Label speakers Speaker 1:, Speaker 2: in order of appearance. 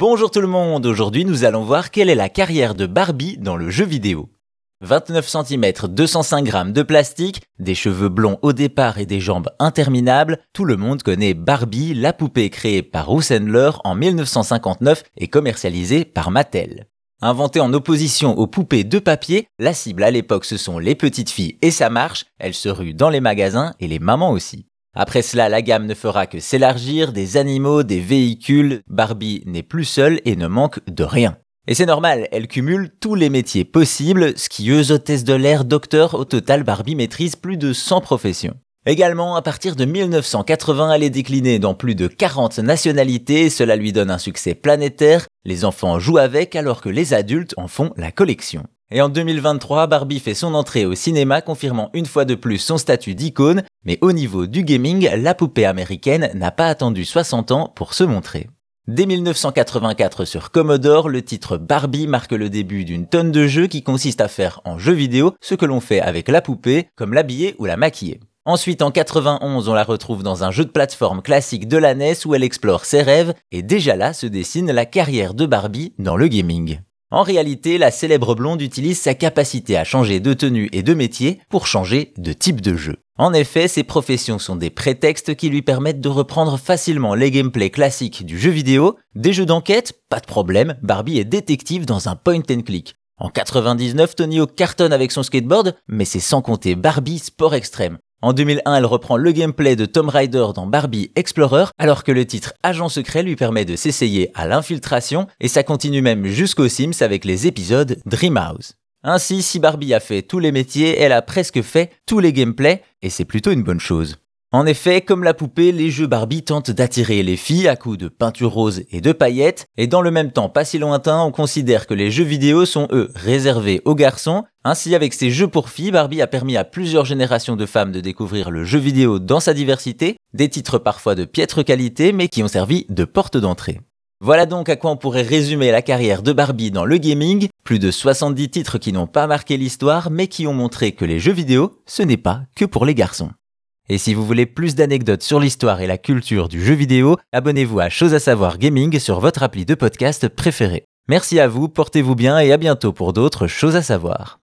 Speaker 1: Bonjour tout le monde, aujourd'hui nous allons voir quelle est la carrière de Barbie dans le jeu vidéo. 29 cm, 205 grammes de plastique, des cheveux blonds au départ et des jambes interminables, tout le monde connaît Barbie, la poupée créée par Ruth en 1959 et commercialisée par Mattel. Inventée en opposition aux poupées de papier, la cible à l'époque ce sont les petites filles et ça marche, elle se rue dans les magasins et les mamans aussi. Après cela, la gamme ne fera que s'élargir, des animaux, des véhicules, Barbie n'est plus seule et ne manque de rien. Et c'est normal, elle cumule tous les métiers possibles, skieuse, hôtesse de l'air, docteur, au total Barbie maîtrise plus de 100 professions. Également, à partir de 1980, elle est déclinée dans plus de 40 nationalités, cela lui donne un succès planétaire, les enfants jouent avec alors que les adultes en font la collection. Et en 2023, Barbie fait son entrée au cinéma, confirmant une fois de plus son statut d'icône, mais au niveau du gaming, la poupée américaine n'a pas attendu 60 ans pour se montrer. Dès 1984 sur Commodore, le titre Barbie marque le début d'une tonne de jeux qui consiste à faire en jeu vidéo ce que l'on fait avec la poupée, comme l'habiller ou la maquiller. Ensuite, en 91, on la retrouve dans un jeu de plateforme classique de la NES où elle explore ses rêves, et déjà là se dessine la carrière de Barbie dans le gaming. En réalité, la célèbre blonde utilise sa capacité à changer de tenue et de métier pour changer de type de jeu. En effet, ces professions sont des prétextes qui lui permettent de reprendre facilement les gameplays classiques du jeu vidéo. Des jeux d'enquête, pas de problème, Barbie est détective dans un point and click. En 99, Tony cartonne avec son skateboard, mais c'est sans compter Barbie Sport Extrême. En 2001, elle reprend le gameplay de Tomb Raider dans Barbie Explorer, alors que le titre Agent secret lui permet de s'essayer à l'infiltration, et ça continue même jusqu'aux Sims avec les épisodes Dreamhouse. Ainsi, si Barbie a fait tous les métiers, elle a presque fait tous les gameplays, et c'est plutôt une bonne chose. En effet, comme la poupée, les jeux Barbie tentent d'attirer les filles à coups de peinture rose et de paillettes, et dans le même temps pas si lointain, on considère que les jeux vidéo sont eux réservés aux garçons. Ainsi, avec ces jeux pour filles, Barbie a permis à plusieurs générations de femmes de découvrir le jeu vidéo dans sa diversité, des titres parfois de piètre qualité, mais qui ont servi de porte d'entrée. Voilà donc à quoi on pourrait résumer la carrière de Barbie dans le gaming, plus de 70 titres qui n'ont pas marqué l'histoire, mais qui ont montré que les jeux vidéo, ce n'est pas que pour les garçons. Et si vous voulez plus d'anecdotes sur l'histoire et la culture du jeu vidéo, abonnez-vous à Chose à savoir gaming sur votre appli de podcast préféré. Merci à vous, portez-vous bien et à bientôt pour d'autres choses à savoir.